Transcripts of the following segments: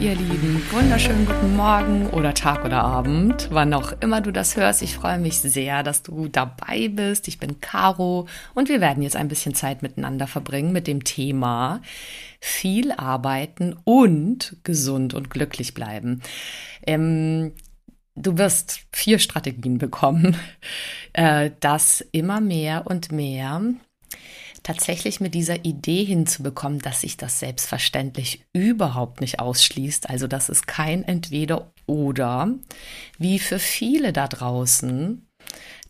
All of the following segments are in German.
Ihr Lieben, wunderschönen guten Morgen oder Tag oder Abend, wann auch immer du das hörst. Ich freue mich sehr, dass du dabei bist. Ich bin Caro und wir werden jetzt ein bisschen Zeit miteinander verbringen mit dem Thema viel arbeiten und gesund und glücklich bleiben. Ähm, du wirst vier Strategien bekommen, äh, das immer mehr und mehr tatsächlich mit dieser Idee hinzubekommen, dass sich das selbstverständlich überhaupt nicht ausschließt, also dass es kein Entweder oder, wie für viele da draußen,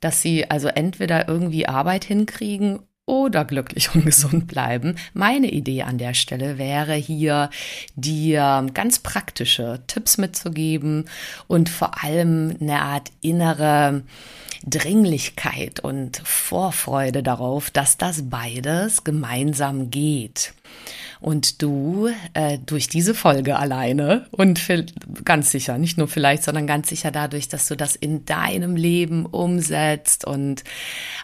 dass sie also entweder irgendwie Arbeit hinkriegen oder glücklich und gesund bleiben. Meine Idee an der Stelle wäre hier, dir ganz praktische Tipps mitzugeben und vor allem eine Art innere Dringlichkeit und Vorfreude darauf, dass das beides gemeinsam geht. Und du äh, durch diese Folge alleine und ganz sicher, nicht nur vielleicht, sondern ganz sicher dadurch, dass du das in deinem Leben umsetzt und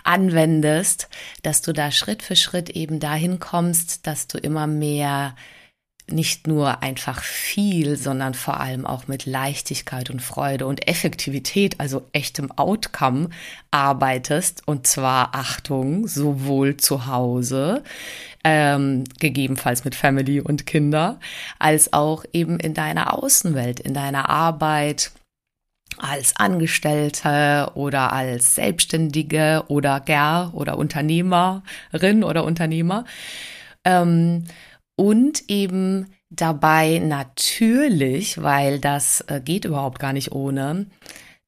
anwendest, dass du da Schritt für Schritt eben dahin kommst, dass du immer mehr nicht nur einfach viel, sondern vor allem auch mit Leichtigkeit und Freude und Effektivität, also echtem Outcome arbeitest. Und zwar Achtung, sowohl zu Hause, ähm, gegebenenfalls mit Family und Kinder, als auch eben in deiner Außenwelt, in deiner Arbeit, als Angestellte oder als Selbstständige oder Ger oder Unternehmerin oder Unternehmer. Ähm, und eben dabei natürlich, weil das äh, geht überhaupt gar nicht ohne,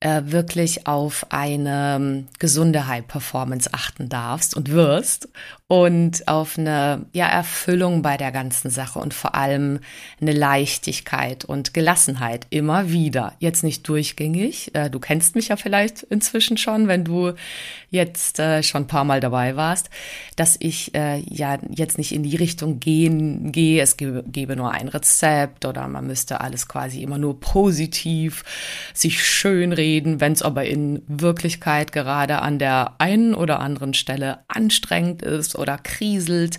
äh, wirklich auf eine ähm, gesunde High Performance achten darfst und wirst und auf eine ja, Erfüllung bei der ganzen Sache und vor allem eine Leichtigkeit und Gelassenheit immer wieder. Jetzt nicht durchgängig. Äh, du kennst mich ja vielleicht inzwischen schon, wenn du jetzt äh, schon ein paar Mal dabei warst, dass ich äh, ja jetzt nicht in die Richtung gehen gehe, es gebe, gebe nur ein Rezept oder man müsste alles quasi immer nur positiv sich schön reden, wenn es aber in Wirklichkeit gerade an der einen oder anderen Stelle anstrengend ist oder kriselt.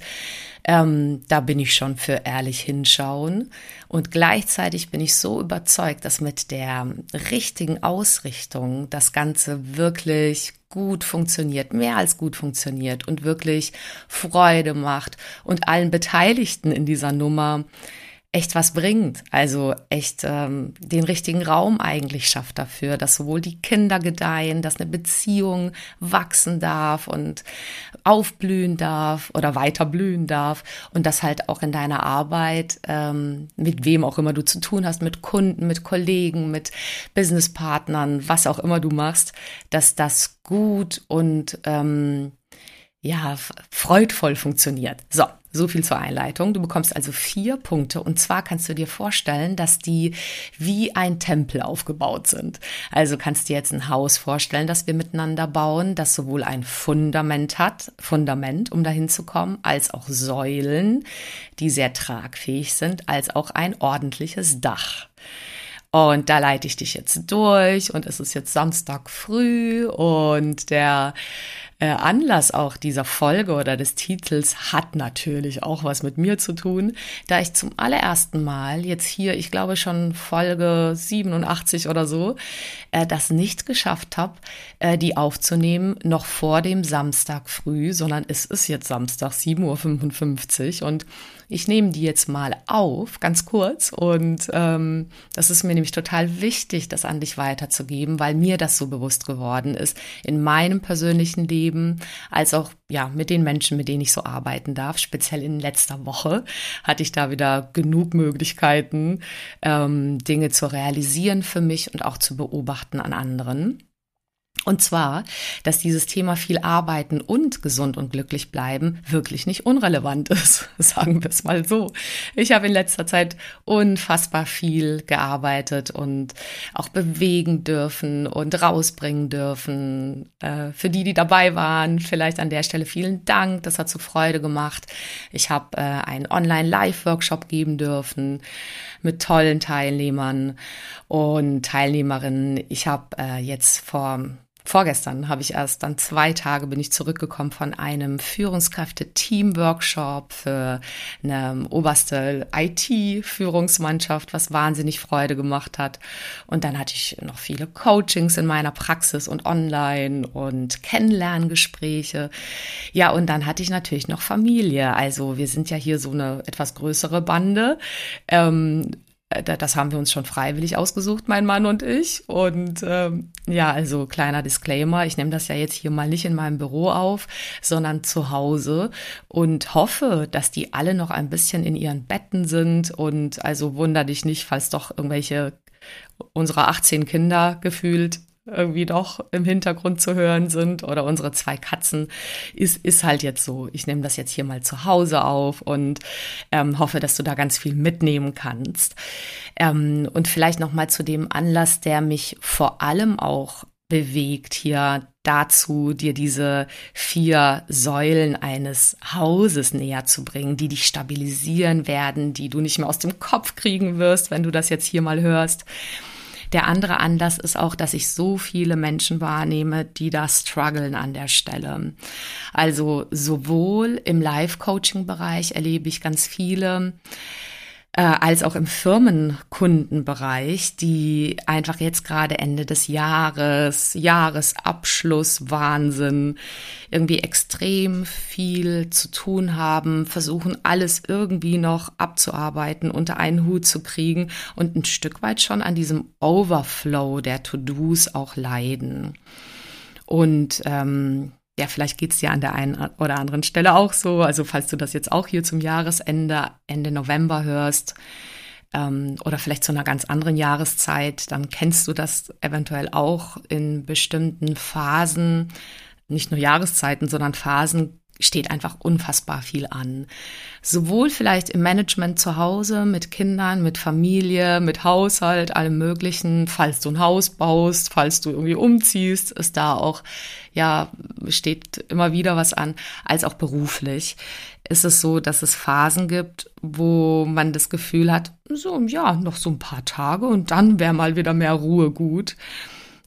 Ähm, da bin ich schon für ehrlich hinschauen. Und gleichzeitig bin ich so überzeugt, dass mit der richtigen Ausrichtung das Ganze wirklich gut funktioniert, mehr als gut funktioniert und wirklich Freude macht und allen Beteiligten in dieser Nummer echt was bringt. Also echt ähm, den richtigen Raum eigentlich schafft dafür, dass sowohl die Kinder gedeihen, dass eine Beziehung wachsen darf und aufblühen darf oder weiter blühen darf und dass halt auch in deiner Arbeit, ähm, mit wem auch immer du zu tun hast, mit Kunden, mit Kollegen, mit Businesspartnern, was auch immer du machst, dass das gut und ähm, ja, freudvoll funktioniert. So, so viel zur Einleitung. Du bekommst also vier Punkte und zwar kannst du dir vorstellen, dass die wie ein Tempel aufgebaut sind. Also kannst du dir jetzt ein Haus vorstellen, das wir miteinander bauen, das sowohl ein Fundament hat, Fundament, um dahin zu kommen, als auch Säulen, die sehr tragfähig sind, als auch ein ordentliches Dach. Und da leite ich dich jetzt durch und es ist jetzt Samstag früh und der äh, Anlass auch dieser Folge oder des Titels hat natürlich auch was mit mir zu tun, da ich zum allerersten Mal jetzt hier, ich glaube schon Folge 87 oder so, äh, das nicht geschafft habe, äh, die aufzunehmen noch vor dem Samstag früh, sondern es ist jetzt Samstag 7.55 Uhr und ich nehme die jetzt mal auf, ganz kurz. Und ähm, das ist mir nämlich total wichtig, das an dich weiterzugeben, weil mir das so bewusst geworden ist in meinem persönlichen Leben als auch ja mit den Menschen, mit denen ich so arbeiten darf. Speziell in letzter Woche hatte ich da wieder genug Möglichkeiten, ähm, Dinge zu realisieren für mich und auch zu beobachten an anderen. Und zwar, dass dieses Thema viel arbeiten und gesund und glücklich bleiben wirklich nicht unrelevant ist, sagen wir es mal so. Ich habe in letzter Zeit unfassbar viel gearbeitet und auch bewegen dürfen und rausbringen dürfen. Äh, für die, die dabei waren, vielleicht an der Stelle vielen Dank. Das hat so Freude gemacht. Ich habe äh, einen Online-Live-Workshop geben dürfen mit tollen Teilnehmern und Teilnehmerinnen. Ich habe äh, jetzt vor vorgestern habe ich erst dann zwei Tage bin ich zurückgekommen von einem Führungskräfte-Team-Workshop für eine oberste IT-Führungsmannschaft, was wahnsinnig Freude gemacht hat. Und dann hatte ich noch viele Coachings in meiner Praxis und online und Kennenlerngespräche. Ja, und dann hatte ich natürlich noch Familie. Also wir sind ja hier so eine etwas größere Bande. Ähm, äh, das haben wir uns schon freiwillig ausgesucht, mein Mann und ich. Und ähm, ja, also kleiner Disclaimer, ich nehme das ja jetzt hier mal nicht in meinem Büro auf, sondern zu Hause und hoffe, dass die alle noch ein bisschen in ihren Betten sind. Und also wunder dich nicht, falls doch irgendwelche unserer 18 Kinder gefühlt irgendwie doch im Hintergrund zu hören sind oder unsere zwei Katzen, ist, ist halt jetzt so. Ich nehme das jetzt hier mal zu Hause auf und ähm, hoffe, dass du da ganz viel mitnehmen kannst. Ähm, und vielleicht noch mal zu dem Anlass, der mich vor allem auch bewegt, hier dazu, dir diese vier Säulen eines Hauses näher zu bringen, die dich stabilisieren werden, die du nicht mehr aus dem Kopf kriegen wirst, wenn du das jetzt hier mal hörst. Der andere Anlass ist auch, dass ich so viele Menschen wahrnehme, die da strugglen an der Stelle. Also sowohl im Live-Coaching-Bereich erlebe ich ganz viele, äh, als auch im Firmenkundenbereich, die einfach jetzt gerade Ende des Jahres, Jahresabschluss, Wahnsinn, irgendwie extrem viel zu tun haben, versuchen alles irgendwie noch abzuarbeiten, unter einen Hut zu kriegen und ein Stück weit schon an diesem Overflow der To-Dos auch leiden. Und ähm, ja, vielleicht geht's dir an der einen oder anderen Stelle auch so. Also falls du das jetzt auch hier zum Jahresende, Ende November hörst ähm, oder vielleicht zu einer ganz anderen Jahreszeit, dann kennst du das eventuell auch in bestimmten Phasen, nicht nur Jahreszeiten, sondern Phasen steht einfach unfassbar viel an. Sowohl vielleicht im Management zu Hause, mit Kindern, mit Familie, mit Haushalt, allem Möglichen. Falls du ein Haus baust, falls du irgendwie umziehst, ist da auch, ja, steht immer wieder was an, als auch beruflich. Ist es so, dass es Phasen gibt, wo man das Gefühl hat, so, ja, noch so ein paar Tage und dann wäre mal wieder mehr Ruhe gut.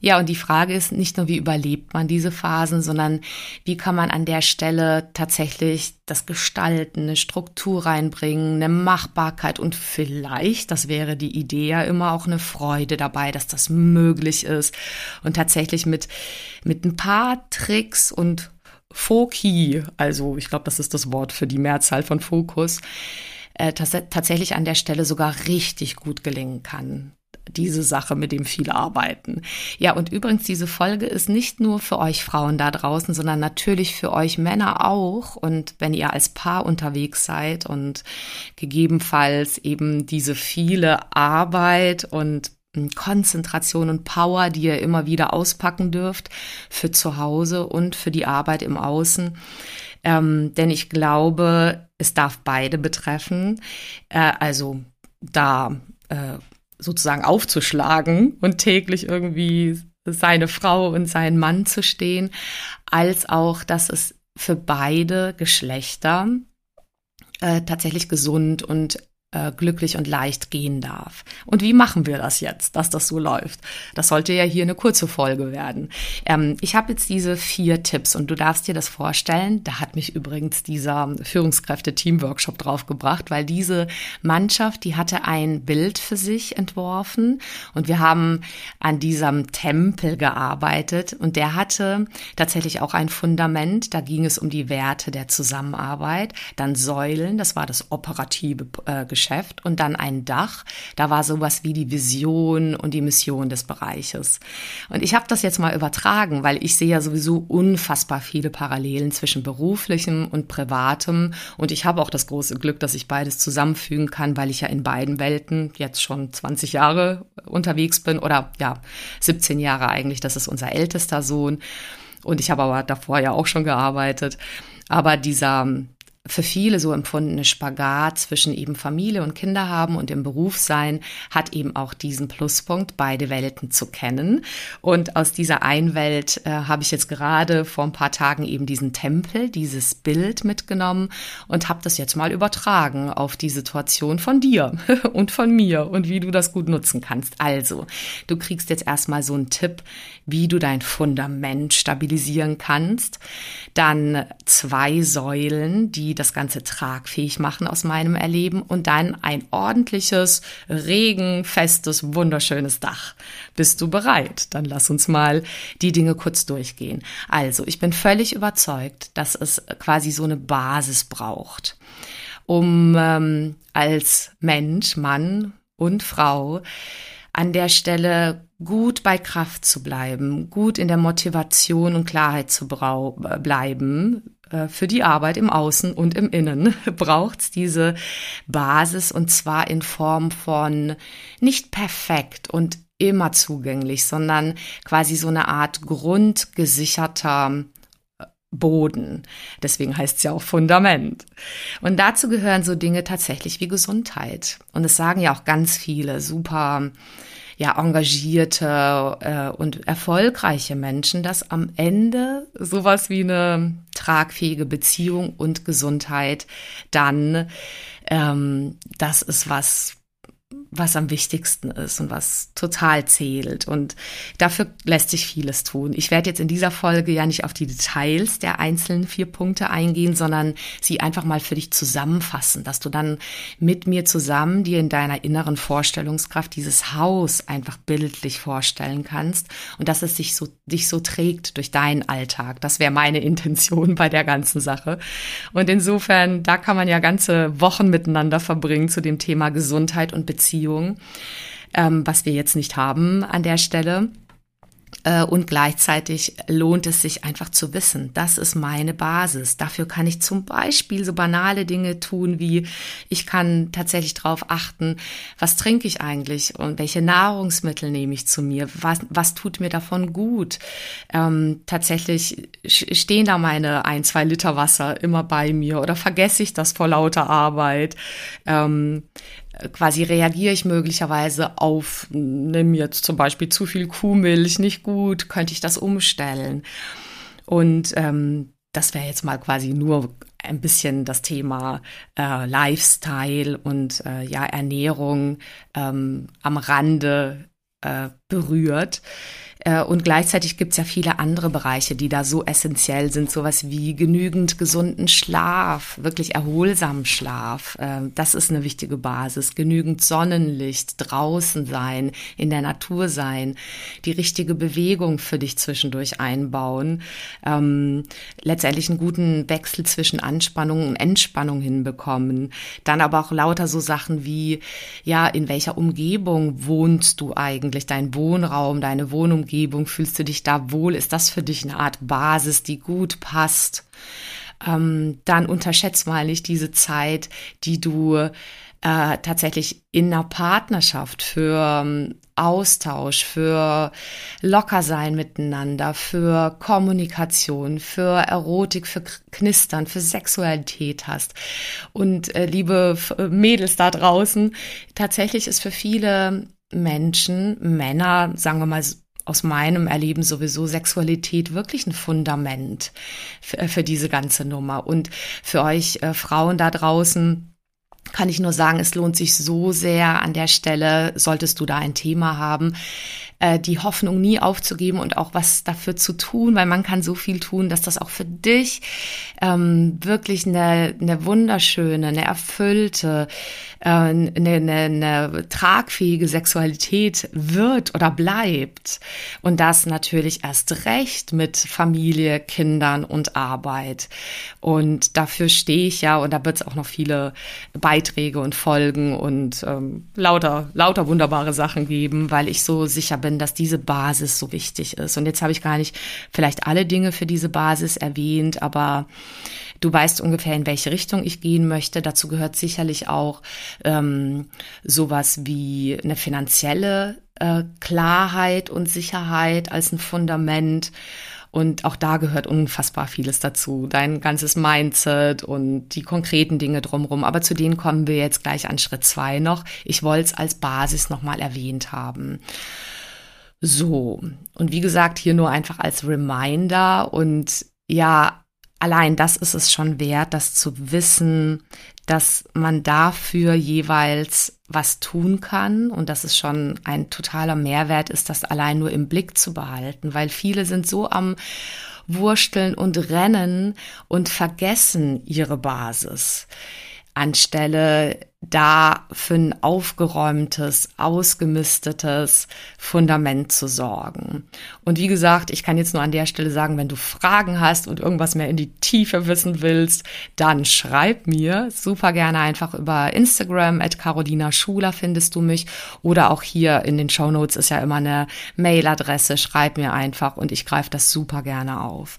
Ja, und die Frage ist nicht nur, wie überlebt man diese Phasen, sondern wie kann man an der Stelle tatsächlich das Gestalten, eine Struktur reinbringen, eine Machbarkeit? Und vielleicht, das wäre die Idee ja immer auch eine Freude dabei, dass das möglich ist. Und tatsächlich mit, mit ein paar Tricks und Foki, also ich glaube, das ist das Wort für die Mehrzahl von Fokus, äh, tatsächlich an der Stelle sogar richtig gut gelingen kann diese Sache mit dem viel arbeiten. Ja, und übrigens, diese Folge ist nicht nur für euch Frauen da draußen, sondern natürlich für euch Männer auch. Und wenn ihr als Paar unterwegs seid und gegebenenfalls eben diese viele Arbeit und Konzentration und Power, die ihr immer wieder auspacken dürft für zu Hause und für die Arbeit im Außen. Ähm, denn ich glaube, es darf beide betreffen. Äh, also da äh, sozusagen aufzuschlagen und täglich irgendwie seine Frau und seinen Mann zu stehen, als auch, dass es für beide Geschlechter äh, tatsächlich gesund und äh, glücklich und leicht gehen darf. Und wie machen wir das jetzt, dass das so läuft? Das sollte ja hier eine kurze Folge werden. Ähm, ich habe jetzt diese vier Tipps und du darfst dir das vorstellen. Da hat mich übrigens dieser Führungskräfte-Team-Workshop draufgebracht, weil diese Mannschaft, die hatte ein Bild für sich entworfen und wir haben an diesem Tempel gearbeitet und der hatte tatsächlich auch ein Fundament. Da ging es um die Werte der Zusammenarbeit, dann Säulen, das war das operative äh, Geschäft und dann ein Dach. Da war sowas wie die Vision und die Mission des Bereiches. Und ich habe das jetzt mal übertragen, weil ich sehe ja sowieso unfassbar viele Parallelen zwischen beruflichem und privatem. Und ich habe auch das große Glück, dass ich beides zusammenfügen kann, weil ich ja in beiden Welten jetzt schon 20 Jahre unterwegs bin oder ja, 17 Jahre eigentlich. Das ist unser ältester Sohn. Und ich habe aber davor ja auch schon gearbeitet. Aber dieser für viele so empfundene Spagat zwischen eben Familie und Kinder haben und im Beruf sein, hat eben auch diesen Pluspunkt, beide Welten zu kennen. Und aus dieser Einwelt äh, habe ich jetzt gerade vor ein paar Tagen eben diesen Tempel, dieses Bild mitgenommen und habe das jetzt mal übertragen auf die Situation von dir und von mir und wie du das gut nutzen kannst. Also, du kriegst jetzt erstmal so einen Tipp, wie du dein Fundament stabilisieren kannst. Dann zwei Säulen, die das Ganze tragfähig machen aus meinem Erleben und dann ein ordentliches, regenfestes, wunderschönes Dach. Bist du bereit? Dann lass uns mal die Dinge kurz durchgehen. Also, ich bin völlig überzeugt, dass es quasi so eine Basis braucht, um ähm, als Mensch, Mann und Frau an der Stelle gut bei Kraft zu bleiben, gut in der Motivation und Klarheit zu bleiben, für die Arbeit im Außen und im Innen braucht es diese Basis und zwar in Form von nicht perfekt und immer zugänglich, sondern quasi so eine Art grundgesicherter äh, Boden. Deswegen heißt es ja auch Fundament. Und dazu gehören so Dinge tatsächlich wie Gesundheit. Und es sagen ja auch ganz viele super ja, engagierte äh, und erfolgreiche Menschen, dass am Ende sowas wie eine tragfähige Beziehung und Gesundheit dann ähm, das ist was was am wichtigsten ist und was total zählt. Und dafür lässt sich vieles tun. Ich werde jetzt in dieser Folge ja nicht auf die Details der einzelnen vier Punkte eingehen, sondern sie einfach mal für dich zusammenfassen, dass du dann mit mir zusammen dir in deiner inneren Vorstellungskraft dieses Haus einfach bildlich vorstellen kannst und dass es sich so, dich so trägt durch deinen Alltag. Das wäre meine Intention bei der ganzen Sache. Und insofern, da kann man ja ganze Wochen miteinander verbringen zu dem Thema Gesundheit und Beziehung Beziehung, ähm, was wir jetzt nicht haben an der Stelle. Äh, und gleichzeitig lohnt es sich einfach zu wissen, das ist meine Basis. Dafür kann ich zum Beispiel so banale Dinge tun, wie ich kann tatsächlich darauf achten, was trinke ich eigentlich und welche Nahrungsmittel nehme ich zu mir, was, was tut mir davon gut. Ähm, tatsächlich stehen da meine ein, zwei Liter Wasser immer bei mir oder vergesse ich das vor lauter Arbeit. Ähm, quasi reagiere ich möglicherweise auf, nimm jetzt zum Beispiel zu viel Kuhmilch, nicht gut, könnte ich das umstellen. Und ähm, das wäre jetzt mal quasi nur ein bisschen das Thema äh, Lifestyle und äh, ja Ernährung ähm, am Rande äh, berührt. Äh, und gleichzeitig gibt es ja viele andere Bereiche, die da so essentiell sind, sowas wie genügend gesunden Schlaf, wirklich erholsamen Schlaf. Äh, das ist eine wichtige Basis. Genügend Sonnenlicht, draußen sein, in der Natur sein, die richtige Bewegung für dich zwischendurch einbauen, ähm, letztendlich einen guten Wechsel zwischen Anspannung und Entspannung hinbekommen. Dann aber auch lauter so Sachen wie, ja, in welcher Umgebung wohnst du eigentlich, dein Wohnraum, deine Wohnumgebung, Umgebung? Fühlst du dich da wohl? Ist das für dich eine Art Basis, die gut passt? Ähm, dann unterschätzt mal nicht diese Zeit, die du äh, tatsächlich in einer Partnerschaft für ähm, Austausch, für Lockersein miteinander, für Kommunikation, für Erotik, für Knistern, für Sexualität hast. Und äh, liebe Mädels da draußen, tatsächlich ist für viele Menschen, Männer, sagen wir mal aus meinem Erleben sowieso Sexualität wirklich ein Fundament für, äh, für diese ganze Nummer. Und für euch äh, Frauen da draußen, kann ich nur sagen, es lohnt sich so sehr an der Stelle, solltest du da ein Thema haben, äh, die Hoffnung nie aufzugeben und auch was dafür zu tun, weil man kann so viel tun, dass das auch für dich ähm, wirklich eine, eine wunderschöne, eine erfüllte, eine, eine, eine tragfähige Sexualität wird oder bleibt. Und das natürlich erst recht mit Familie, Kindern und Arbeit. Und dafür stehe ich ja, und da wird es auch noch viele Beiträge Beiträge und Folgen und ähm, lauter, lauter wunderbare Sachen geben, weil ich so sicher bin, dass diese Basis so wichtig ist. Und jetzt habe ich gar nicht vielleicht alle Dinge für diese Basis erwähnt, aber Du weißt ungefähr, in welche Richtung ich gehen möchte. Dazu gehört sicherlich auch ähm, sowas wie eine finanzielle äh, Klarheit und Sicherheit als ein Fundament. Und auch da gehört unfassbar vieles dazu. Dein ganzes Mindset und die konkreten Dinge drumherum. Aber zu denen kommen wir jetzt gleich an Schritt zwei noch. Ich wollte es als Basis nochmal erwähnt haben. So. Und wie gesagt, hier nur einfach als Reminder und ja, allein das ist es schon wert, das zu wissen, dass man dafür jeweils was tun kann und dass es schon ein totaler Mehrwert ist, das allein nur im Blick zu behalten, weil viele sind so am Wursteln und Rennen und vergessen ihre Basis anstelle da für ein aufgeräumtes, ausgemistetes Fundament zu sorgen. Und wie gesagt, ich kann jetzt nur an der Stelle sagen, wenn du Fragen hast und irgendwas mehr in die Tiefe wissen willst, dann schreib mir super gerne einfach über Instagram at Carolina Schuler findest du mich oder auch hier in den Show Notes ist ja immer eine Mailadresse, schreib mir einfach und ich greife das super gerne auf.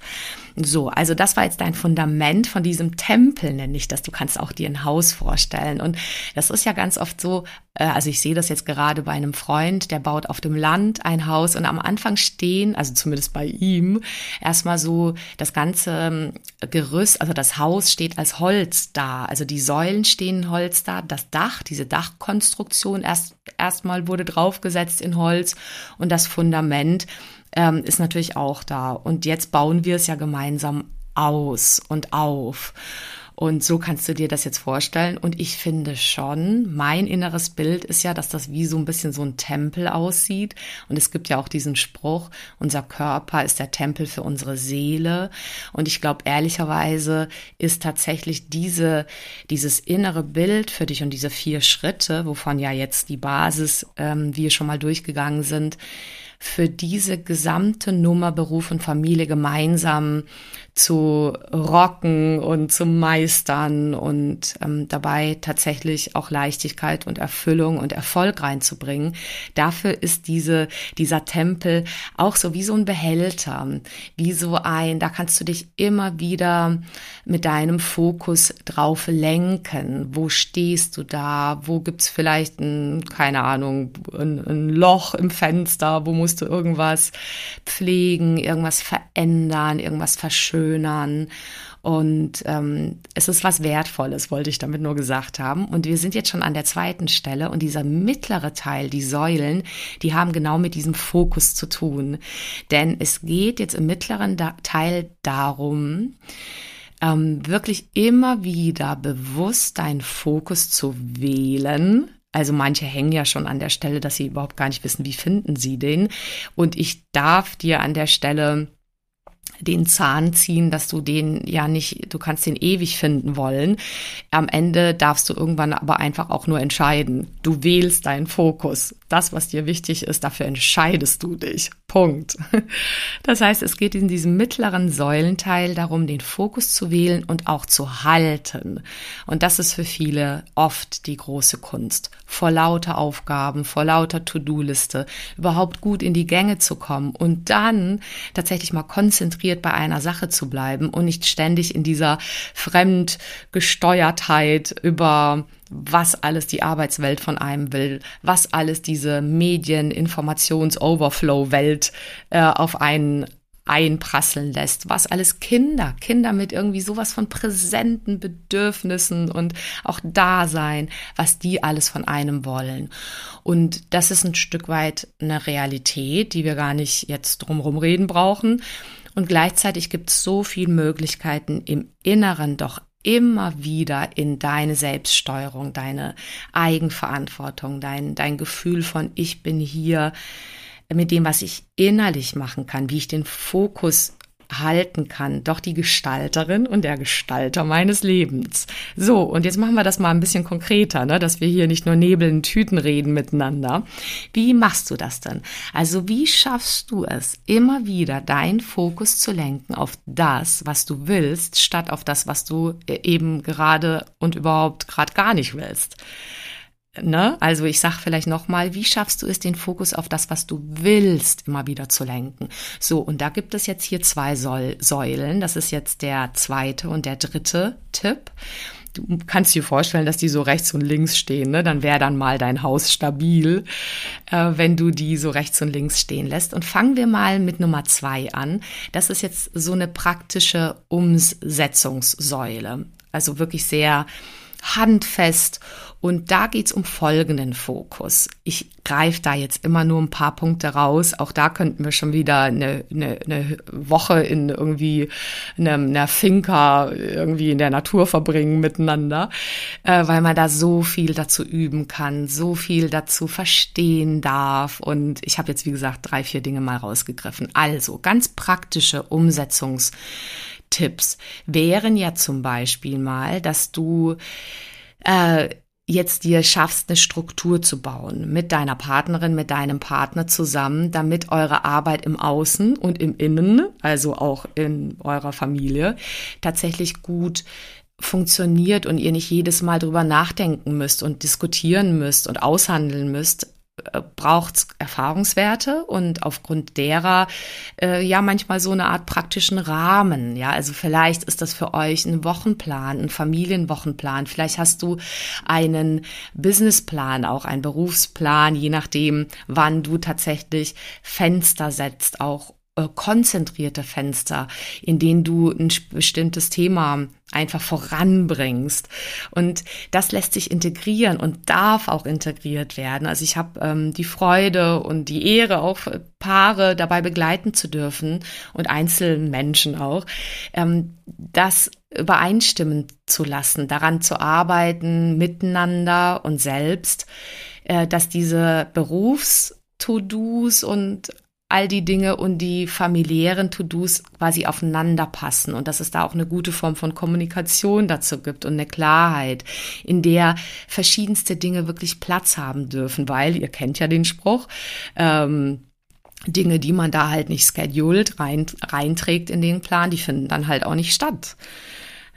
So, also das war jetzt dein Fundament von diesem Tempel, nenne ich das. Du kannst auch dir ein Haus vorstellen und das ist ja ganz oft so, äh, also ich sehe das jetzt gerade bei einem Freund, der baut auf dem Land ein Haus und am Anfang stehen, also zumindest bei ihm, erstmal so das ganze ähm, Gerüst, also das Haus steht als Holz da. Also die Säulen stehen in Holz da, das Dach, diese Dachkonstruktion erst erstmal wurde draufgesetzt in Holz und das Fundament ähm, ist natürlich auch da. Und jetzt bauen wir es ja gemeinsam aus und auf. Und so kannst du dir das jetzt vorstellen. Und ich finde schon, mein inneres Bild ist ja, dass das wie so ein bisschen so ein Tempel aussieht. Und es gibt ja auch diesen Spruch, unser Körper ist der Tempel für unsere Seele. Und ich glaube, ehrlicherweise ist tatsächlich diese, dieses innere Bild für dich und diese vier Schritte, wovon ja jetzt die Basis ähm, wir schon mal durchgegangen sind, für diese gesamte Nummer Beruf und Familie gemeinsam zu rocken und zu meistern und ähm, dabei tatsächlich auch Leichtigkeit und Erfüllung und Erfolg reinzubringen. Dafür ist diese, dieser Tempel auch so wie so ein Behälter, wie so ein, da kannst du dich immer wieder mit deinem Fokus drauf lenken. Wo stehst du da? Wo gibt's vielleicht ein, keine Ahnung, ein, ein Loch im Fenster? Wo musst du irgendwas pflegen, irgendwas verändern, irgendwas verschönern? Verschönern. Und ähm, es ist was Wertvolles, wollte ich damit nur gesagt haben. Und wir sind jetzt schon an der zweiten Stelle und dieser mittlere Teil, die Säulen, die haben genau mit diesem Fokus zu tun. Denn es geht jetzt im mittleren da Teil darum, ähm, wirklich immer wieder bewusst deinen Fokus zu wählen. Also manche hängen ja schon an der Stelle, dass sie überhaupt gar nicht wissen, wie finden sie den. Und ich darf dir an der Stelle den Zahn ziehen, dass du den ja nicht, du kannst den ewig finden wollen. Am Ende darfst du irgendwann aber einfach auch nur entscheiden. Du wählst deinen Fokus. Das, was dir wichtig ist, dafür entscheidest du dich. Punkt. Das heißt, es geht in diesem mittleren Säulenteil darum, den Fokus zu wählen und auch zu halten. Und das ist für viele oft die große Kunst. Vor lauter Aufgaben, vor lauter To-Do-Liste, überhaupt gut in die Gänge zu kommen und dann tatsächlich mal konzentriert bei einer Sache zu bleiben und nicht ständig in dieser Fremdgesteuertheit über was alles die Arbeitswelt von einem will, was alles diese Medien, Informations-Overflow-Welt äh, auf einen einprasseln lässt, was alles Kinder, Kinder mit irgendwie sowas von präsenten Bedürfnissen und auch Dasein, was die alles von einem wollen. Und das ist ein Stück weit eine Realität, die wir gar nicht jetzt drumherum reden brauchen. Und gleichzeitig gibt es so viele Möglichkeiten im Inneren doch immer wieder in deine Selbststeuerung, deine Eigenverantwortung, dein, dein Gefühl von ich bin hier mit dem, was ich innerlich machen kann, wie ich den Fokus halten kann, doch die Gestalterin und der Gestalter meines Lebens. So, und jetzt machen wir das mal ein bisschen konkreter, ne, dass wir hier nicht nur Nebel in Tüten reden miteinander. Wie machst du das denn? Also wie schaffst du es, immer wieder deinen Fokus zu lenken auf das, was du willst, statt auf das, was du eben gerade und überhaupt gerade gar nicht willst? Ne? Also ich sag vielleicht nochmal, wie schaffst du es, den Fokus auf das, was du willst, immer wieder zu lenken? So, und da gibt es jetzt hier zwei Säulen. Das ist jetzt der zweite und der dritte Tipp. Du kannst dir vorstellen, dass die so rechts und links stehen. Ne? Dann wäre dann mal dein Haus stabil, äh, wenn du die so rechts und links stehen lässt. Und fangen wir mal mit Nummer zwei an. Das ist jetzt so eine praktische Umsetzungssäule. Also wirklich sehr handfest. Und da geht's um folgenden Fokus. Ich greife da jetzt immer nur ein paar Punkte raus. Auch da könnten wir schon wieder eine, eine, eine Woche in irgendwie einer, einer Finca irgendwie in der Natur verbringen miteinander, äh, weil man da so viel dazu üben kann, so viel dazu verstehen darf. Und ich habe jetzt, wie gesagt, drei, vier Dinge mal rausgegriffen. Also ganz praktische Umsetzungs- Tipps wären ja zum Beispiel mal, dass du äh, jetzt dir schaffst, eine Struktur zu bauen mit deiner Partnerin, mit deinem Partner zusammen, damit eure Arbeit im Außen und im Innen, also auch in eurer Familie, tatsächlich gut funktioniert und ihr nicht jedes Mal drüber nachdenken müsst und diskutieren müsst und aushandeln müsst, braucht Erfahrungswerte und aufgrund derer äh, ja manchmal so eine Art praktischen Rahmen. Ja, also vielleicht ist das für euch ein Wochenplan, ein Familienwochenplan. Vielleicht hast du einen Businessplan, auch einen Berufsplan, je nachdem, wann du tatsächlich Fenster setzt, auch äh, konzentrierte Fenster, in denen du ein bestimmtes Thema einfach voranbringst. Und das lässt sich integrieren und darf auch integriert werden. Also ich habe ähm, die Freude und die Ehre, auch Paare dabei begleiten zu dürfen und einzelnen Menschen auch, ähm, das übereinstimmen zu lassen, daran zu arbeiten, miteinander und selbst, äh, dass diese Berufs To-Dos und all die Dinge und die familiären To-Dos quasi aufeinander passen und dass es da auch eine gute Form von Kommunikation dazu gibt und eine Klarheit, in der verschiedenste Dinge wirklich Platz haben dürfen, weil ihr kennt ja den Spruch, ähm, Dinge, die man da halt nicht scheduled rein, reinträgt in den Plan, die finden dann halt auch nicht statt.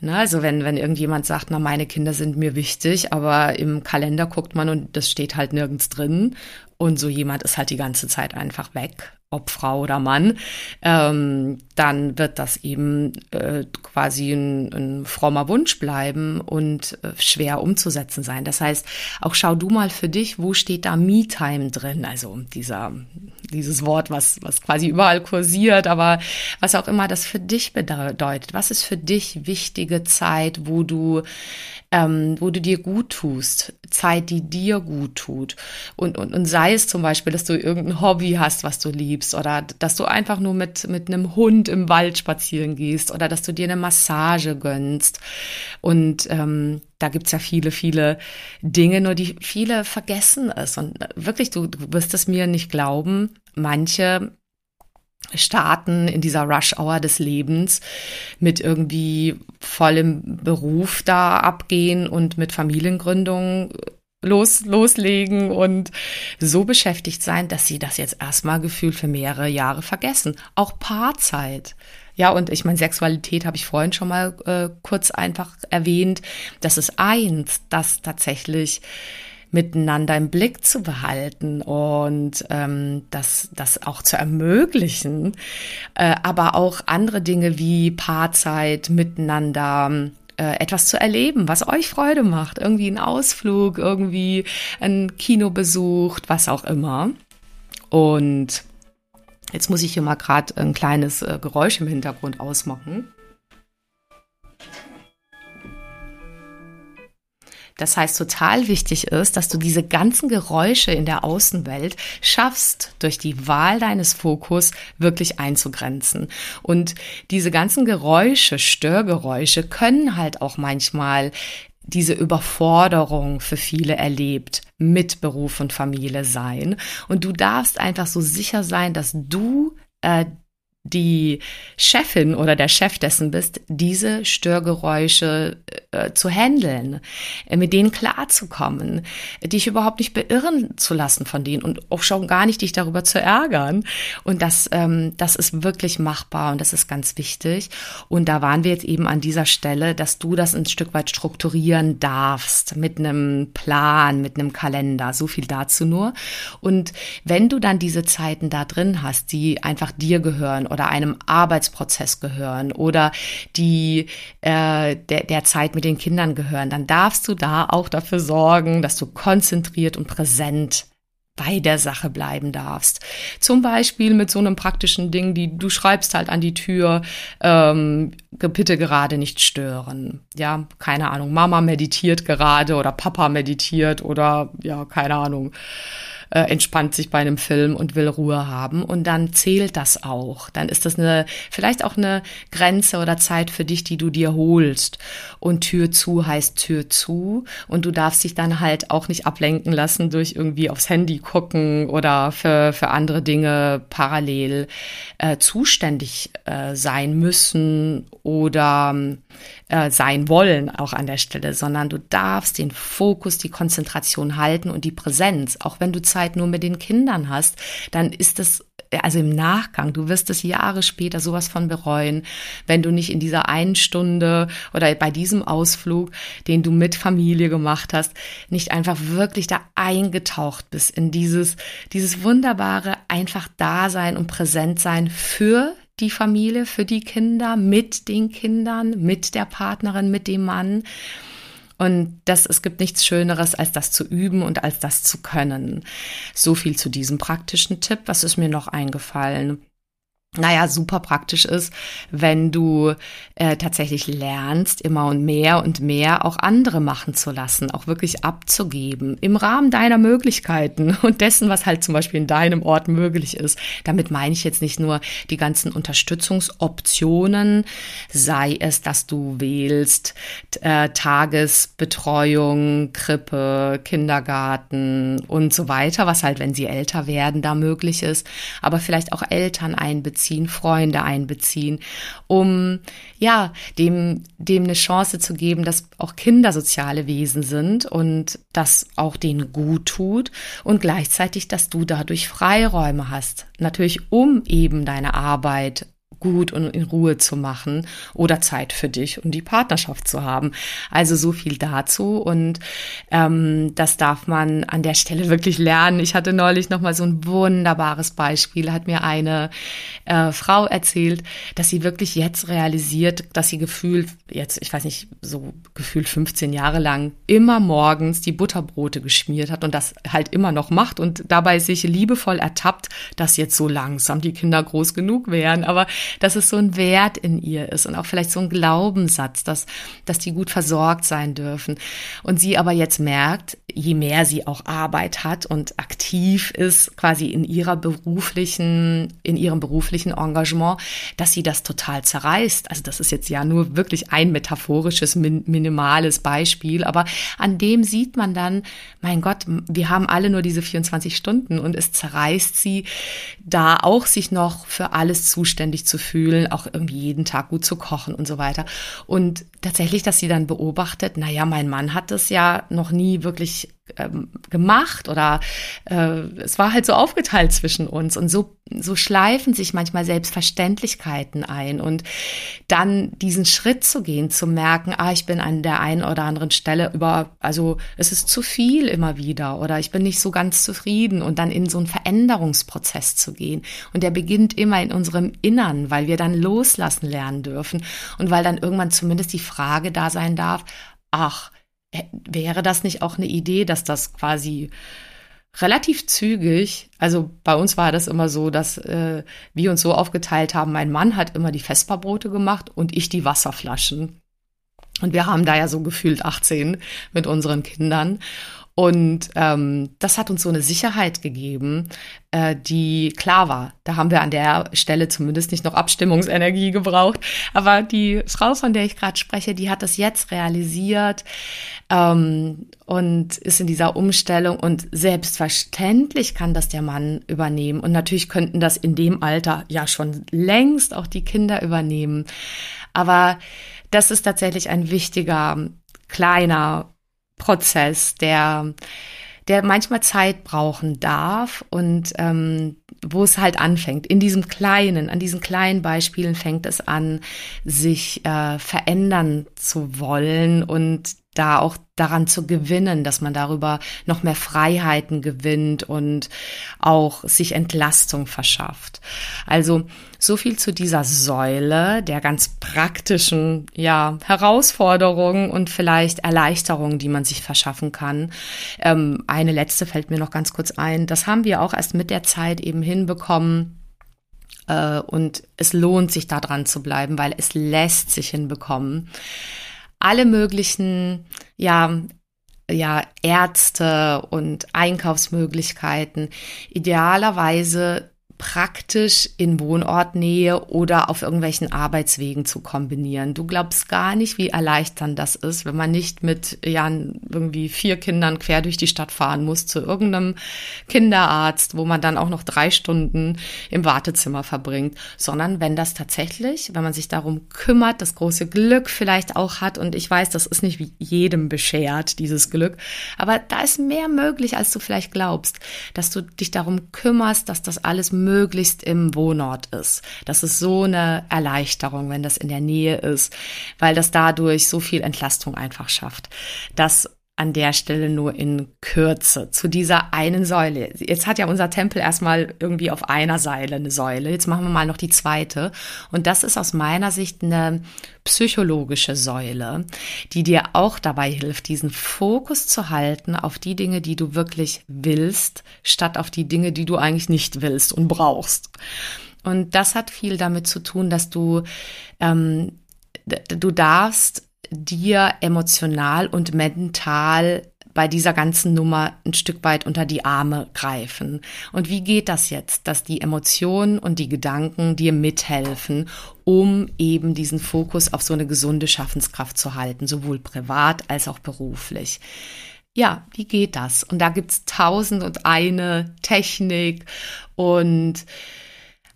Na, ne, also wenn, wenn irgendjemand sagt, na, meine Kinder sind mir wichtig, aber im Kalender guckt man und das steht halt nirgends drin und so jemand ist halt die ganze Zeit einfach weg ob Frau oder Mann, ähm, dann wird das eben äh, quasi ein, ein frommer Wunsch bleiben und äh, schwer umzusetzen sein. Das heißt, auch schau du mal für dich, wo steht da Me-Time drin? Also dieser, dieses Wort, was, was quasi überall kursiert, aber was auch immer das für dich bedeutet. Was ist für dich wichtige Zeit, wo du ähm, wo du dir gut tust, Zeit, die dir gut tut. Und, und, und sei es zum Beispiel, dass du irgendein Hobby hast, was du liebst, oder dass du einfach nur mit, mit einem Hund im Wald spazieren gehst, oder dass du dir eine Massage gönnst. Und ähm, da gibt's ja viele, viele Dinge, nur die viele vergessen es. Und wirklich, du, du wirst es mir nicht glauben, manche starten in dieser Rush-Hour des Lebens mit irgendwie vollem Beruf da abgehen und mit Familiengründung los, loslegen und so beschäftigt sein, dass sie das jetzt erstmal gefühlt für mehrere Jahre vergessen. Auch Paarzeit. Ja, und ich meine, Sexualität habe ich vorhin schon mal äh, kurz einfach erwähnt. Das ist eins, das tatsächlich miteinander im Blick zu behalten und ähm, das, das auch zu ermöglichen, äh, aber auch andere Dinge wie Paarzeit miteinander äh, etwas zu erleben, was euch Freude macht. Irgendwie ein Ausflug, irgendwie ein Kinobesuch, was auch immer. Und jetzt muss ich hier mal gerade ein kleines äh, Geräusch im Hintergrund ausmachen. Das heißt, total wichtig ist, dass du diese ganzen Geräusche in der Außenwelt schaffst, durch die Wahl deines Fokus wirklich einzugrenzen. Und diese ganzen Geräusche, Störgeräusche können halt auch manchmal diese Überforderung für viele erlebt mit Beruf und Familie sein. Und du darfst einfach so sicher sein, dass du äh, die Chefin oder der Chef dessen bist, diese Störgeräusche äh, zu handeln, äh, mit denen klarzukommen, dich überhaupt nicht beirren zu lassen von denen und auch schon gar nicht dich darüber zu ärgern. Und das, ähm, das ist wirklich machbar und das ist ganz wichtig. Und da waren wir jetzt eben an dieser Stelle, dass du das ein Stück weit strukturieren darfst mit einem Plan, mit einem Kalender. So viel dazu nur. Und wenn du dann diese Zeiten da drin hast, die einfach dir gehören oder einem Arbeitsprozess gehören oder die äh, der, der Zeit mit den Kindern gehören, dann darfst du da auch dafür sorgen, dass du konzentriert und präsent bei der Sache bleiben darfst. Zum Beispiel mit so einem praktischen Ding, die du schreibst halt an die Tür, ähm, bitte gerade nicht stören. Ja, keine Ahnung, Mama meditiert gerade oder Papa meditiert oder ja, keine Ahnung äh, entspannt sich bei einem Film und will Ruhe haben. Und dann zählt das auch. Dann ist das eine, vielleicht auch eine Grenze oder Zeit für dich, die du dir holst. Und Tür zu heißt Tür zu. Und du darfst dich dann halt auch nicht ablenken lassen durch irgendwie aufs Handy gucken oder für, für andere Dinge parallel äh, zuständig äh, sein müssen oder äh, sein wollen auch an der Stelle, sondern du darfst den Fokus, die Konzentration halten und die Präsenz. Auch wenn du Zeit nur mit den Kindern hast, dann ist es also im Nachgang, du wirst es Jahre später sowas von bereuen, wenn du nicht in dieser einen Stunde oder bei diesem Ausflug, den du mit Familie gemacht hast, nicht einfach wirklich da eingetaucht bist in dieses, dieses wunderbare einfach Dasein und präsent sein für die Familie, für die Kinder, mit den Kindern, mit der Partnerin, mit dem Mann. Und das, es gibt nichts Schöneres, als das zu üben und als das zu können. So viel zu diesem praktischen Tipp. Was ist mir noch eingefallen? Naja, super praktisch ist, wenn du äh, tatsächlich lernst, immer und mehr und mehr auch andere machen zu lassen, auch wirklich abzugeben, im Rahmen deiner Möglichkeiten und dessen, was halt zum Beispiel in deinem Ort möglich ist. Damit meine ich jetzt nicht nur die ganzen Unterstützungsoptionen, sei es, dass du wählst äh, Tagesbetreuung, Krippe, Kindergarten und so weiter, was halt, wenn sie älter werden, da möglich ist, aber vielleicht auch Eltern einbeziehen einbeziehen, Freunde einbeziehen, um ja, dem, dem eine Chance zu geben, dass auch Kinder soziale Wesen sind und das auch denen gut tut und gleichzeitig, dass du dadurch Freiräume hast. Natürlich, um eben deine Arbeit gut und in Ruhe zu machen oder Zeit für dich und die Partnerschaft zu haben. Also so viel dazu und ähm, das darf man an der Stelle wirklich lernen. Ich hatte neulich noch mal so ein wunderbares Beispiel, hat mir eine äh, Frau erzählt, dass sie wirklich jetzt realisiert, dass sie gefühlt jetzt, ich weiß nicht, so gefühlt 15 Jahre lang immer morgens die Butterbrote geschmiert hat und das halt immer noch macht und dabei sich liebevoll ertappt, dass jetzt so langsam die Kinder groß genug wären. Aber dass es so ein Wert in ihr ist und auch vielleicht so ein Glaubenssatz, dass, dass die gut versorgt sein dürfen. Und sie aber jetzt merkt, je mehr sie auch Arbeit hat und aktiv ist, quasi in ihrer beruflichen, in ihrem beruflichen Engagement, dass sie das total zerreißt. Also das ist jetzt ja nur wirklich ein metaphorisches, min minimales Beispiel, aber an dem sieht man dann, mein Gott, wir haben alle nur diese 24 Stunden und es zerreißt sie, da auch sich noch für alles zuständig zu fühlen, auch irgendwie jeden Tag gut zu kochen und so weiter. Und tatsächlich, dass sie dann beobachtet, naja, mein Mann hat das ja noch nie wirklich ähm, gemacht oder äh, es war halt so aufgeteilt zwischen uns und so so schleifen sich manchmal Selbstverständlichkeiten ein und dann diesen Schritt zu gehen, zu merken, ah, ich bin an der einen oder anderen Stelle über, also es ist zu viel immer wieder oder ich bin nicht so ganz zufrieden und dann in so einen Veränderungsprozess zu gehen. Und der beginnt immer in unserem Innern, weil wir dann loslassen lernen dürfen und weil dann irgendwann zumindest die Frage da sein darf, ach, wäre das nicht auch eine Idee, dass das quasi relativ zügig, also bei uns war das immer so, dass äh, wir uns so aufgeteilt haben, mein Mann hat immer die Vesperbrote gemacht und ich die Wasserflaschen. Und wir haben da ja so gefühlt 18 mit unseren Kindern. Und ähm, das hat uns so eine Sicherheit gegeben, äh, die klar war. Da haben wir an der Stelle zumindest nicht noch Abstimmungsenergie gebraucht. Aber die Frau, von der ich gerade spreche, die hat das jetzt realisiert ähm, und ist in dieser Umstellung. Und selbstverständlich kann das der Mann übernehmen. Und natürlich könnten das in dem Alter ja schon längst auch die Kinder übernehmen. Aber das ist tatsächlich ein wichtiger, kleiner Prozess, der, der manchmal Zeit brauchen darf und ähm, wo es halt anfängt. In diesem kleinen, an diesen kleinen Beispielen fängt es an, sich äh, verändern zu wollen und da auch daran zu gewinnen, dass man darüber noch mehr Freiheiten gewinnt und auch sich Entlastung verschafft. Also so viel zu dieser Säule der ganz praktischen, ja, Herausforderungen und vielleicht Erleichterungen, die man sich verschaffen kann. Ähm, eine letzte fällt mir noch ganz kurz ein. Das haben wir auch erst mit der Zeit eben hinbekommen, äh, und es lohnt sich da dran zu bleiben, weil es lässt sich hinbekommen alle möglichen, ja, ja, Ärzte und Einkaufsmöglichkeiten. Idealerweise praktisch in Wohnortnähe oder auf irgendwelchen Arbeitswegen zu kombinieren. Du glaubst gar nicht, wie erleichternd das ist, wenn man nicht mit ja irgendwie vier Kindern quer durch die Stadt fahren muss zu irgendeinem Kinderarzt, wo man dann auch noch drei Stunden im Wartezimmer verbringt, sondern wenn das tatsächlich, wenn man sich darum kümmert, das große Glück vielleicht auch hat und ich weiß, das ist nicht jedem beschert, dieses Glück, aber da ist mehr möglich, als du vielleicht glaubst, dass du dich darum kümmerst, dass das alles möglichst im Wohnort ist. Das ist so eine Erleichterung, wenn das in der Nähe ist, weil das dadurch so viel Entlastung einfach schafft. Das an der Stelle nur in Kürze zu dieser einen Säule. Jetzt hat ja unser Tempel erstmal irgendwie auf einer Seile eine Säule. Jetzt machen wir mal noch die zweite. Und das ist aus meiner Sicht eine psychologische Säule, die dir auch dabei hilft, diesen Fokus zu halten auf die Dinge, die du wirklich willst, statt auf die Dinge, die du eigentlich nicht willst und brauchst. Und das hat viel damit zu tun, dass du ähm, du darfst dir emotional und mental bei dieser ganzen Nummer ein Stück weit unter die Arme greifen. Und wie geht das jetzt, dass die Emotionen und die Gedanken dir mithelfen, um eben diesen Fokus auf so eine gesunde Schaffenskraft zu halten, sowohl privat als auch beruflich? Ja, wie geht das? Und da gibt's tausend und eine Technik und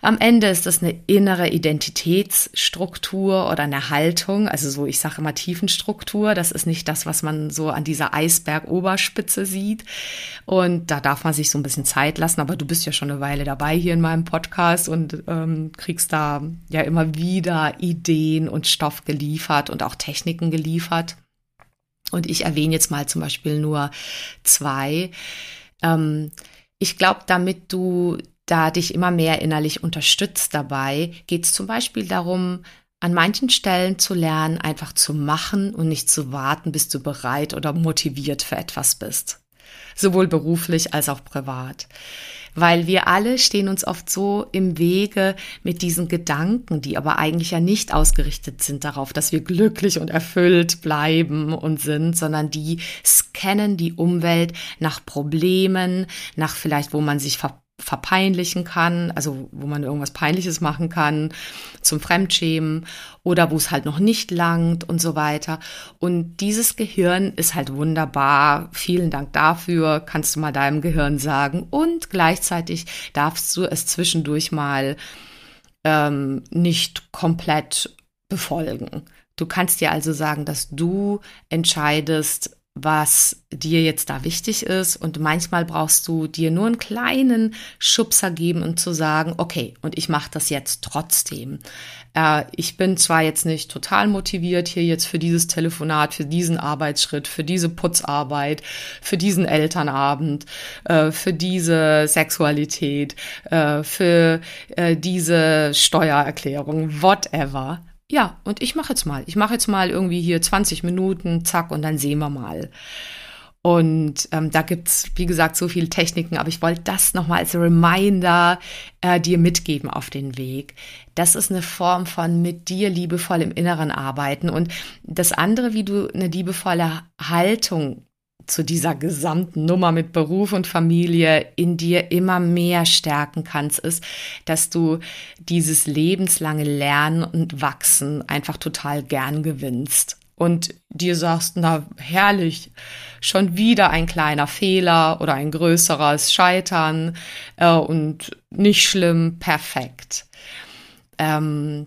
am Ende ist das eine innere Identitätsstruktur oder eine Haltung, also so, ich sage immer Tiefenstruktur. Das ist nicht das, was man so an dieser Eisbergoberspitze sieht. Und da darf man sich so ein bisschen Zeit lassen. Aber du bist ja schon eine Weile dabei hier in meinem Podcast und ähm, kriegst da ja immer wieder Ideen und Stoff geliefert und auch Techniken geliefert. Und ich erwähne jetzt mal zum Beispiel nur zwei. Ähm, ich glaube, damit du da dich immer mehr innerlich unterstützt dabei, geht es zum Beispiel darum, an manchen Stellen zu lernen, einfach zu machen und nicht zu warten, bis du bereit oder motiviert für etwas bist. Sowohl beruflich als auch privat. Weil wir alle stehen uns oft so im Wege mit diesen Gedanken, die aber eigentlich ja nicht ausgerichtet sind darauf, dass wir glücklich und erfüllt bleiben und sind, sondern die scannen die Umwelt nach Problemen, nach vielleicht, wo man sich ver verpeinlichen kann, also wo man irgendwas Peinliches machen kann, zum Fremdschämen oder wo es halt noch nicht langt und so weiter. Und dieses Gehirn ist halt wunderbar. Vielen Dank dafür, kannst du mal deinem Gehirn sagen. Und gleichzeitig darfst du es zwischendurch mal ähm, nicht komplett befolgen. Du kannst dir also sagen, dass du entscheidest, was dir jetzt da wichtig ist. Und manchmal brauchst du dir nur einen kleinen Schubser geben und zu sagen, okay, und ich mache das jetzt trotzdem. Äh, ich bin zwar jetzt nicht total motiviert hier jetzt für dieses Telefonat, für diesen Arbeitsschritt, für diese Putzarbeit, für diesen Elternabend, äh, für diese Sexualität, äh, für äh, diese Steuererklärung, whatever ja, und ich mache jetzt mal. Ich mache jetzt mal irgendwie hier 20 Minuten, zack, und dann sehen wir mal. Und ähm, da gibt's wie gesagt, so viele Techniken, aber ich wollte das nochmal als Reminder äh, dir mitgeben auf den Weg. Das ist eine Form von mit dir liebevoll im Inneren arbeiten. Und das andere, wie du eine liebevolle Haltung zu dieser gesamten Nummer mit Beruf und Familie in dir immer mehr stärken kannst, ist, dass du dieses lebenslange Lernen und Wachsen einfach total gern gewinnst und dir sagst, na herrlich, schon wieder ein kleiner Fehler oder ein größeres Scheitern äh, und nicht schlimm, perfekt. Ähm,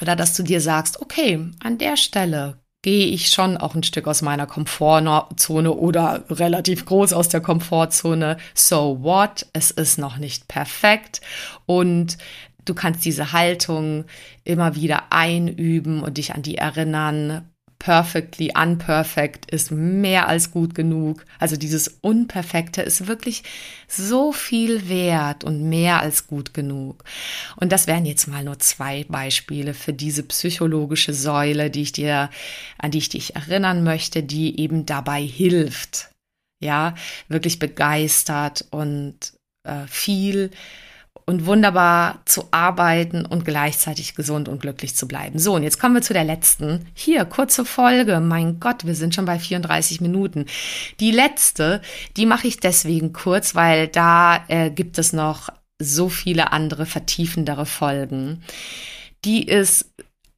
oder dass du dir sagst, okay, an der Stelle gehe ich schon auch ein Stück aus meiner Komfortzone oder relativ groß aus der Komfortzone. So what? Es ist noch nicht perfekt und du kannst diese Haltung immer wieder einüben und dich an die erinnern, perfectly unperfect ist mehr als gut genug. Also dieses Unperfekte ist wirklich so viel wert und mehr als gut genug. Und das wären jetzt mal nur zwei Beispiele für diese psychologische Säule, die ich dir, an die ich dich erinnern möchte, die eben dabei hilft. Ja, wirklich begeistert und äh, viel und wunderbar zu arbeiten und gleichzeitig gesund und glücklich zu bleiben. So, und jetzt kommen wir zu der letzten. Hier, kurze Folge. Mein Gott, wir sind schon bei 34 Minuten. Die letzte, die mache ich deswegen kurz, weil da äh, gibt es noch so viele andere vertiefendere Folgen. Die ist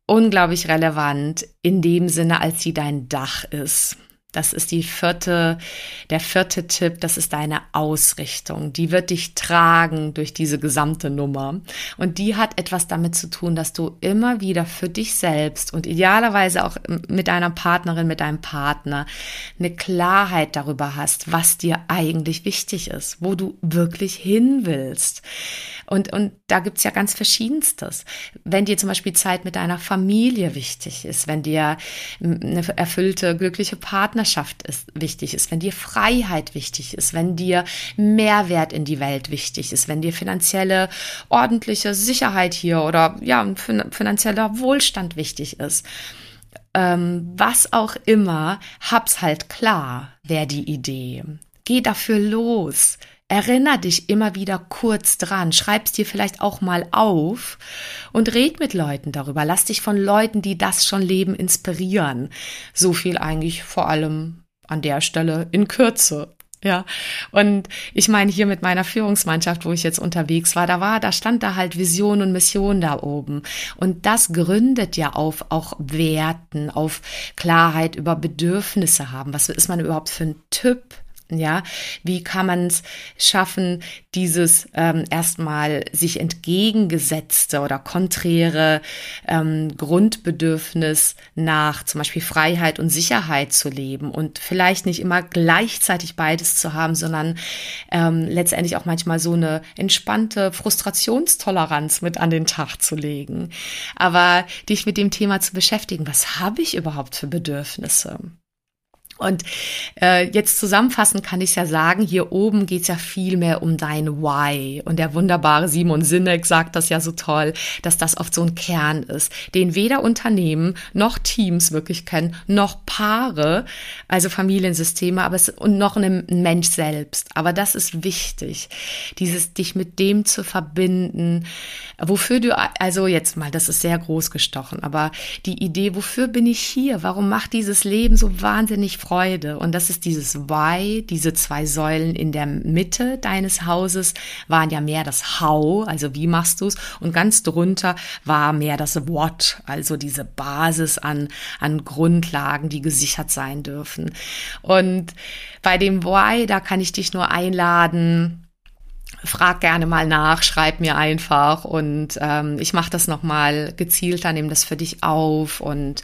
unglaublich relevant in dem Sinne, als sie dein Dach ist. Das ist die vierte, der vierte Tipp. Das ist deine Ausrichtung. Die wird dich tragen durch diese gesamte Nummer. Und die hat etwas damit zu tun, dass du immer wieder für dich selbst und idealerweise auch mit deiner Partnerin, mit deinem Partner eine Klarheit darüber hast, was dir eigentlich wichtig ist, wo du wirklich hin willst. Und, und da gibt's ja ganz verschiedenstes. Wenn dir zum Beispiel Zeit mit deiner Familie wichtig ist, wenn dir eine erfüllte, glückliche Partnerschaft ist, wichtig ist, wenn dir Freiheit wichtig ist, wenn dir Mehrwert in die Welt wichtig ist, wenn dir finanzielle, ordentliche Sicherheit hier oder ja, finanzieller Wohlstand wichtig ist ähm, was auch immer, hab's halt klar, wäre die Idee. Geh dafür los. Erinner dich immer wieder kurz dran, schreib's dir vielleicht auch mal auf und red mit Leuten darüber. Lass dich von Leuten, die das schon leben, inspirieren. So viel eigentlich vor allem an der Stelle in Kürze. Ja, und ich meine hier mit meiner Führungsmannschaft, wo ich jetzt unterwegs war, da war, da stand da halt Vision und Mission da oben. Und das gründet ja auf auch Werten, auf Klarheit über Bedürfnisse haben. Was ist man überhaupt für ein Typ? Ja, wie kann man es schaffen, dieses ähm, erstmal sich entgegengesetzte oder konträre ähm, Grundbedürfnis nach zum Beispiel Freiheit und Sicherheit zu leben und vielleicht nicht immer gleichzeitig beides zu haben, sondern ähm, letztendlich auch manchmal so eine entspannte Frustrationstoleranz mit an den Tag zu legen. Aber dich mit dem Thema zu beschäftigen, was habe ich überhaupt für Bedürfnisse? Und äh, jetzt zusammenfassend kann ich ja sagen, hier oben geht's ja viel mehr um dein Why. Und der wunderbare Simon Sinek sagt das ja so toll, dass das oft so ein Kern ist, den weder Unternehmen noch Teams wirklich kennen, noch Paare, also Familiensysteme, aber es und noch ein Mensch selbst. Aber das ist wichtig, dieses dich mit dem zu verbinden, wofür du, also jetzt mal, das ist sehr groß gestochen, aber die Idee, wofür bin ich hier? Warum macht dieses Leben so wahnsinnig Freude. Und das ist dieses Why, diese zwei Säulen in der Mitte deines Hauses waren ja mehr das How, also wie machst du es? Und ganz drunter war mehr das What, also diese Basis an, an Grundlagen, die gesichert sein dürfen. Und bei dem Why, da kann ich dich nur einladen, frag gerne mal nach, schreib mir einfach und ähm, ich mache das nochmal gezielter, nehme das für dich auf und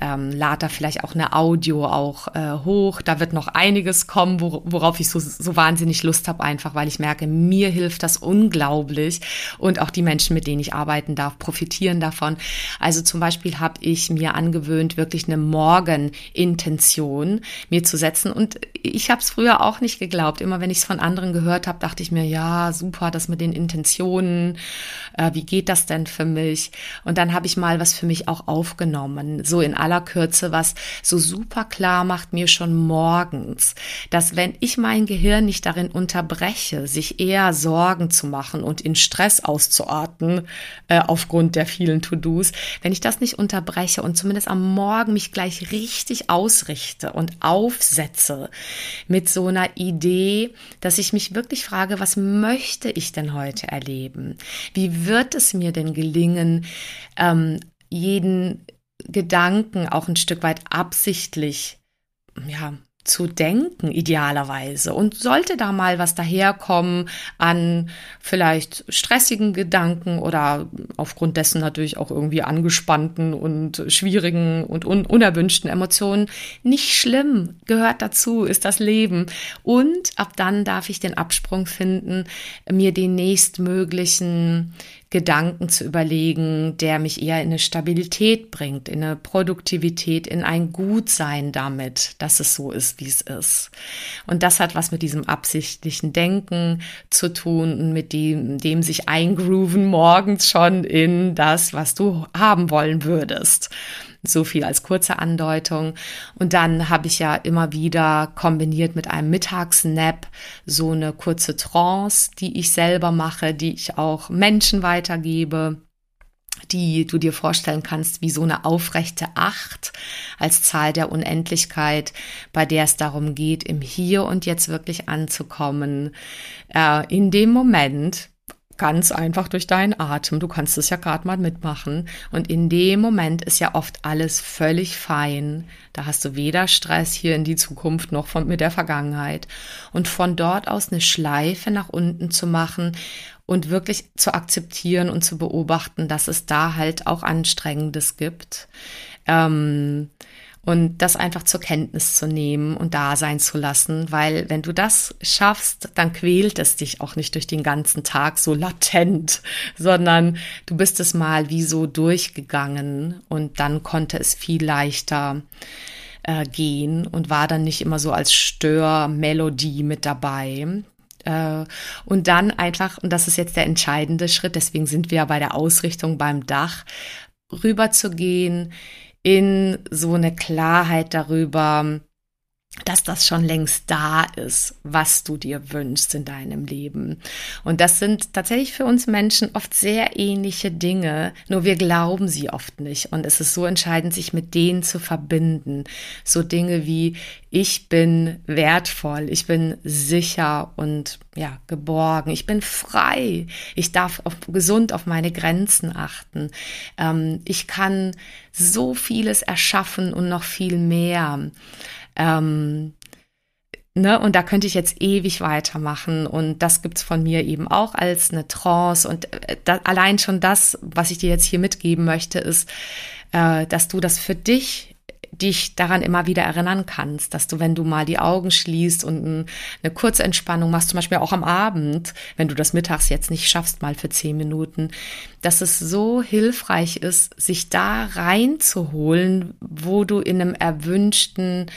ähm, lade da vielleicht auch eine Audio auch äh, hoch. Da wird noch einiges kommen, wor worauf ich so, so wahnsinnig Lust habe, einfach weil ich merke, mir hilft das unglaublich und auch die Menschen, mit denen ich arbeiten darf, profitieren davon. Also zum Beispiel habe ich mir angewöhnt, wirklich eine Morgenintention mir zu setzen und ich habe es früher auch nicht geglaubt. Immer wenn ich es von anderen gehört habe, dachte ich mir, ja, ja, super, das mit den Intentionen, äh, wie geht das denn für mich? Und dann habe ich mal was für mich auch aufgenommen, so in aller Kürze, was so super klar macht mir schon morgens, dass wenn ich mein Gehirn nicht darin unterbreche, sich eher Sorgen zu machen und in Stress auszuarten, äh, aufgrund der vielen To-Dos, wenn ich das nicht unterbreche und zumindest am Morgen mich gleich richtig ausrichte und aufsetze mit so einer Idee, dass ich mich wirklich frage, was möchte ich denn heute erleben? Wie wird es mir denn gelingen, ähm, jeden Gedanken auch ein Stück weit absichtlich ja, zu denken, idealerweise. Und sollte da mal was daherkommen an vielleicht stressigen Gedanken oder aufgrund dessen natürlich auch irgendwie angespannten und schwierigen und un unerwünschten Emotionen, nicht schlimm, gehört dazu, ist das Leben. Und ab dann darf ich den Absprung finden, mir den nächstmöglichen Gedanken zu überlegen, der mich eher in eine Stabilität bringt, in eine Produktivität, in ein Gutsein damit, dass es so ist, wie es ist. Und das hat was mit diesem absichtlichen Denken zu tun und mit dem, dem sich eingrooven morgens schon in das, was du haben wollen würdest. So viel als kurze Andeutung. Und dann habe ich ja immer wieder kombiniert mit einem Mittagsnap so eine kurze Trance, die ich selber mache, die ich auch Menschen weitergebe die du dir vorstellen kannst wie so eine aufrechte Acht als Zahl der Unendlichkeit, bei der es darum geht, im Hier und Jetzt wirklich anzukommen, äh, in dem Moment, Ganz einfach durch deinen Atem. Du kannst es ja gerade mal mitmachen. Und in dem Moment ist ja oft alles völlig fein. Da hast du weder Stress hier in die Zukunft noch von, mit der Vergangenheit. Und von dort aus eine Schleife nach unten zu machen und wirklich zu akzeptieren und zu beobachten, dass es da halt auch Anstrengendes gibt. Ähm, und das einfach zur Kenntnis zu nehmen und da sein zu lassen, weil wenn du das schaffst, dann quält es dich auch nicht durch den ganzen Tag so latent, sondern du bist es mal wie so durchgegangen und dann konnte es viel leichter äh, gehen und war dann nicht immer so als Störmelodie mit dabei. Äh, und dann einfach, und das ist jetzt der entscheidende Schritt, deswegen sind wir ja bei der Ausrichtung beim Dach, rüber zu gehen in so eine Klarheit darüber, dass das schon längst da ist, was du dir wünschst in deinem Leben. Und das sind tatsächlich für uns Menschen oft sehr ähnliche Dinge, nur wir glauben sie oft nicht. Und es ist so entscheidend, sich mit denen zu verbinden. So Dinge wie, ich bin wertvoll, ich bin sicher und ja, geborgen, ich bin frei, ich darf auf, gesund auf meine Grenzen achten, ähm, ich kann so vieles erschaffen und noch viel mehr. Ähm, Ne, und da könnte ich jetzt ewig weitermachen. Und das gibt's von mir eben auch als eine Trance. Und äh, da, allein schon das, was ich dir jetzt hier mitgeben möchte, ist, äh, dass du das für dich dich daran immer wieder erinnern kannst, dass du, wenn du mal die Augen schließt und eine Kurzentspannung machst, zum Beispiel auch am Abend, wenn du das mittags jetzt nicht schaffst, mal für zehn Minuten, dass es so hilfreich ist, sich da reinzuholen, wo du in einem erwünschten,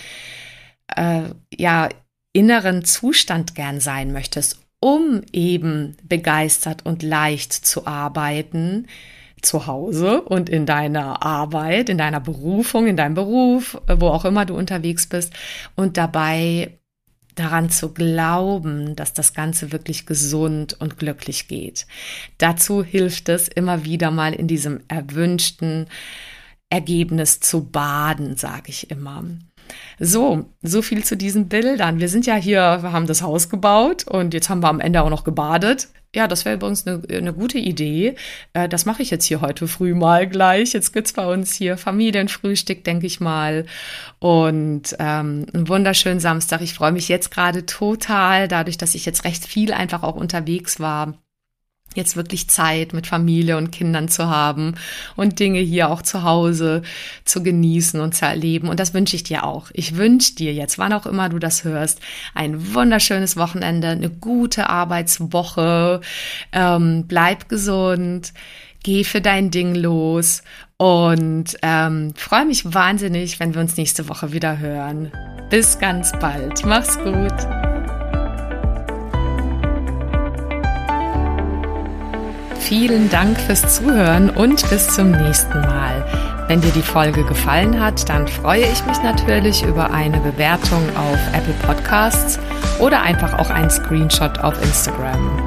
äh, ja, inneren Zustand gern sein möchtest, um eben begeistert und leicht zu arbeiten, zu Hause und in deiner Arbeit, in deiner Berufung, in deinem Beruf, wo auch immer du unterwegs bist und dabei daran zu glauben, dass das Ganze wirklich gesund und glücklich geht. Dazu hilft es immer wieder mal in diesem erwünschten Ergebnis zu baden, sage ich immer. So, so viel zu diesen Bildern. Wir sind ja hier, wir haben das Haus gebaut und jetzt haben wir am Ende auch noch gebadet. Ja, das wäre übrigens eine, eine gute Idee. Äh, das mache ich jetzt hier heute früh mal gleich. Jetzt gibt's bei uns hier Familienfrühstück, denke ich mal. Und ähm, einen wunderschönen Samstag. Ich freue mich jetzt gerade total, dadurch, dass ich jetzt recht viel einfach auch unterwegs war jetzt wirklich Zeit mit Familie und Kindern zu haben und Dinge hier auch zu Hause zu genießen und zu erleben. Und das wünsche ich dir auch. Ich wünsche dir jetzt, wann auch immer du das hörst, ein wunderschönes Wochenende, eine gute Arbeitswoche. Ähm, bleib gesund, geh für dein Ding los und ähm, freue mich wahnsinnig, wenn wir uns nächste Woche wieder hören. Bis ganz bald. Mach's gut. Vielen Dank fürs Zuhören und bis zum nächsten Mal. Wenn dir die Folge gefallen hat, dann freue ich mich natürlich über eine Bewertung auf Apple Podcasts oder einfach auch einen Screenshot auf Instagram.